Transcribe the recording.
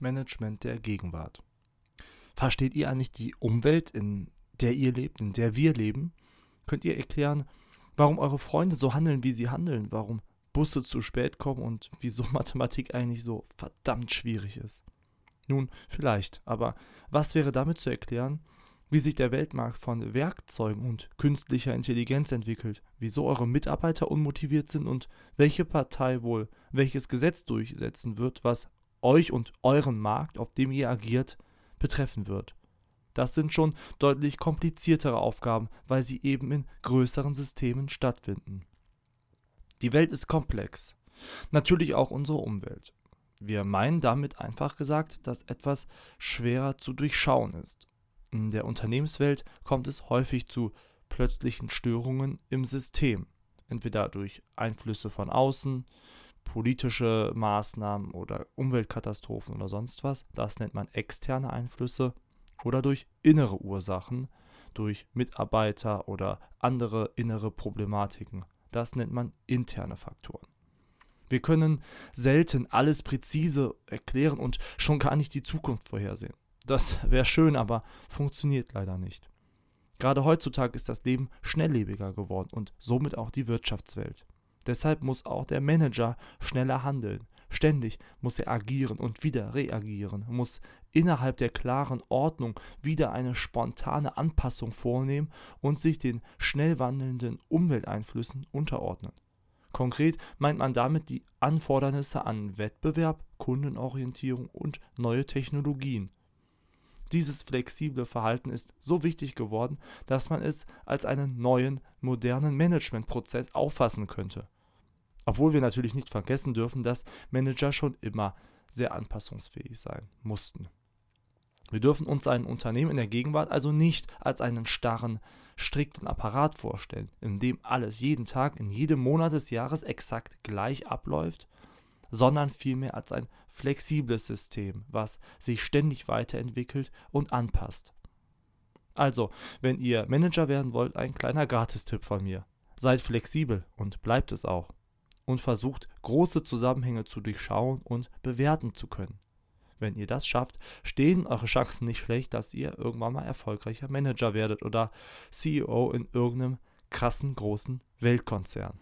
Management der Gegenwart. Versteht ihr eigentlich die Umwelt, in der ihr lebt, in der wir leben? Könnt ihr erklären, warum eure Freunde so handeln, wie sie handeln, warum Busse zu spät kommen und wieso Mathematik eigentlich so verdammt schwierig ist? Nun, vielleicht, aber was wäre damit zu erklären, wie sich der Weltmarkt von Werkzeugen und künstlicher Intelligenz entwickelt, wieso eure Mitarbeiter unmotiviert sind und welche Partei wohl welches Gesetz durchsetzen wird, was euch und euren Markt, auf dem ihr agiert, betreffen wird. Das sind schon deutlich kompliziertere Aufgaben, weil sie eben in größeren Systemen stattfinden. Die Welt ist komplex. Natürlich auch unsere Umwelt. Wir meinen damit einfach gesagt, dass etwas schwerer zu durchschauen ist. In der Unternehmenswelt kommt es häufig zu plötzlichen Störungen im System, entweder durch Einflüsse von außen, politische Maßnahmen oder Umweltkatastrophen oder sonst was, das nennt man externe Einflüsse, oder durch innere Ursachen, durch Mitarbeiter oder andere innere Problematiken, das nennt man interne Faktoren. Wir können selten alles präzise erklären und schon gar nicht die Zukunft vorhersehen. Das wäre schön, aber funktioniert leider nicht. Gerade heutzutage ist das Leben schnelllebiger geworden und somit auch die Wirtschaftswelt. Deshalb muss auch der Manager schneller handeln. Ständig muss er agieren und wieder reagieren, muss innerhalb der klaren Ordnung wieder eine spontane Anpassung vornehmen und sich den schnell wandelnden Umwelteinflüssen unterordnen. Konkret meint man damit die Anfordernisse an Wettbewerb, Kundenorientierung und neue Technologien. Dieses flexible Verhalten ist so wichtig geworden, dass man es als einen neuen, modernen Managementprozess auffassen könnte. Obwohl wir natürlich nicht vergessen dürfen, dass Manager schon immer sehr anpassungsfähig sein mussten. Wir dürfen uns ein Unternehmen in der Gegenwart also nicht als einen starren, strikten Apparat vorstellen, in dem alles jeden Tag, in jedem Monat des Jahres exakt gleich abläuft, sondern vielmehr als ein flexibles System, was sich ständig weiterentwickelt und anpasst. Also, wenn ihr Manager werden wollt, ein kleiner Gratistipp von mir. Seid flexibel und bleibt es auch. Und versucht, große Zusammenhänge zu durchschauen und bewerten zu können. Wenn ihr das schafft, stehen eure Chancen nicht schlecht, dass ihr irgendwann mal erfolgreicher Manager werdet oder CEO in irgendeinem krassen großen Weltkonzern.